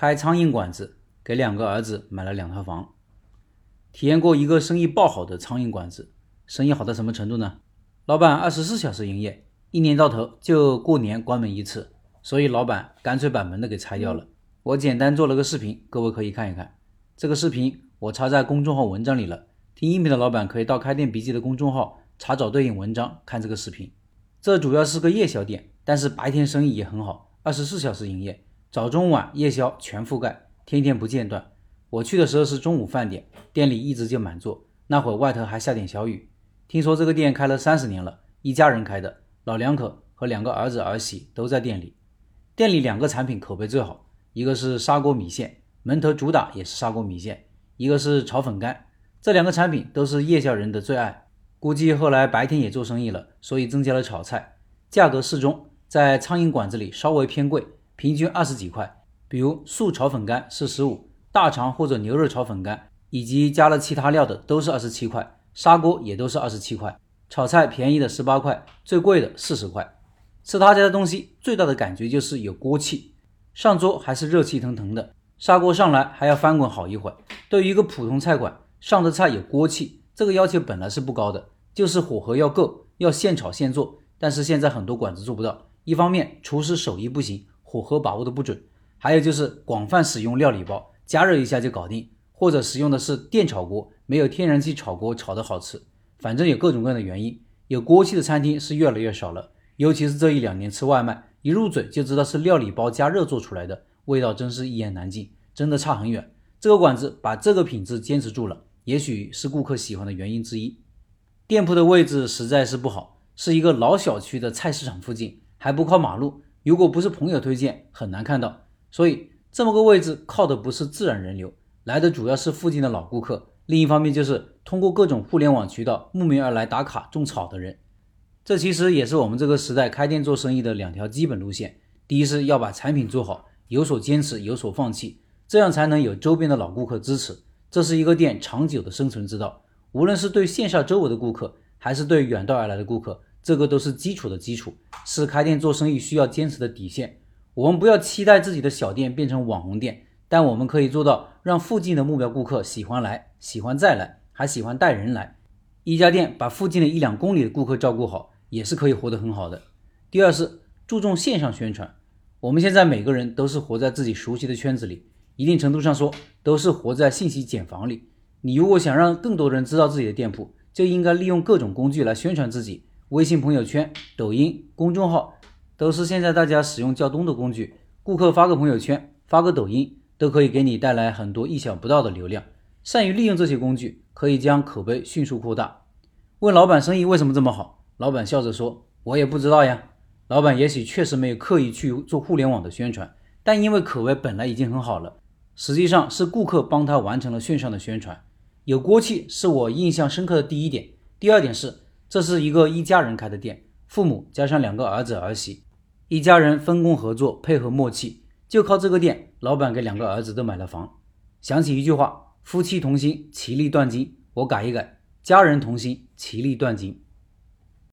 开苍蝇馆子，给两个儿子买了两套房。体验过一个生意爆好的苍蝇馆子，生意好到什么程度呢？老板二十四小时营业，一年到头就过年关门一次，所以老板干脆把门都给拆掉了。我简单做了个视频，各位可以看一看。这个视频我插在公众号文章里了，听音频的老板可以到开店笔记的公众号查找对应文章看这个视频。这主要是个夜宵店，但是白天生意也很好，二十四小时营业。早中晚夜宵全覆盖，天天不间断。我去的时候是中午饭点，店里一直就满座。那会儿外头还下点小雨。听说这个店开了三十年了，一家人开的，老两口和两个儿子儿媳都在店里。店里两个产品口碑最好，一个是砂锅米线，门头主打也是砂锅米线；一个是炒粉干，这两个产品都是夜宵人的最爱。估计后来白天也做生意了，所以增加了炒菜，价格适中，在苍蝇馆子里稍微偏贵。平均二十几块，比如素炒粉干是十五，大肠或者牛肉炒粉干，以及加了其他料的都是二十七块，砂锅也都是二十七块，炒菜便宜的十八块，最贵的四十块。吃他家的东西最大的感觉就是有锅气，上桌还是热气腾腾的，砂锅上来还要翻滚好一会儿。对于一个普通菜馆，上的菜有锅气，这个要求本来是不高的，就是火候要够，要现炒现做。但是现在很多馆子做不到，一方面厨师手艺不行。火候把握的不准，还有就是广泛使用料理包，加热一下就搞定，或者使用的是电炒锅，没有天然气炒锅炒的好吃。反正有各种各样的原因，有锅气的餐厅是越来越少了。尤其是这一两年吃外卖，一入嘴就知道是料理包加热做出来的，味道真是一言难尽，真的差很远。这个馆子把这个品质坚持住了，也许是顾客喜欢的原因之一。店铺的位置实在是不好，是一个老小区的菜市场附近，还不靠马路。如果不是朋友推荐，很难看到。所以这么个位置靠的不是自然人流，来的主要是附近的老顾客。另一方面就是通过各种互联网渠道慕名而来打卡种草的人。这其实也是我们这个时代开店做生意的两条基本路线：第一是要把产品做好，有所坚持，有所放弃，这样才能有周边的老顾客支持。这是一个店长久的生存之道。无论是对线下周围的顾客，还是对远道而来的顾客。这个都是基础的基础，是开店做生意需要坚持的底线。我们不要期待自己的小店变成网红店，但我们可以做到让附近的目标顾客喜欢来，喜欢再来，还喜欢带人来。一家店把附近的一两公里的顾客照顾好，也是可以活得很好的。第二是注重线上宣传。我们现在每个人都是活在自己熟悉的圈子里，一定程度上说都是活在信息茧房里。你如果想让更多人知道自己的店铺，就应该利用各种工具来宣传自己。微信朋友圈、抖音、公众号都是现在大家使用较多的工具。顾客发个朋友圈、发个抖音，都可以给你带来很多意想不到的流量。善于利用这些工具，可以将口碑迅速扩大。问老板生意为什么这么好？老板笑着说：“我也不知道呀。”老板也许确实没有刻意去做互联网的宣传，但因为口碑本来已经很好了，实际上是顾客帮他完成了线上的宣传。有锅气是我印象深刻的第一点。第二点是。这是一个一家人开的店，父母加上两个儿子儿媳，一家人分工合作，配合默契，就靠这个店，老板给两个儿子都买了房。想起一句话：夫妻同心，其利断金。我改一改：家人同心，其利断金。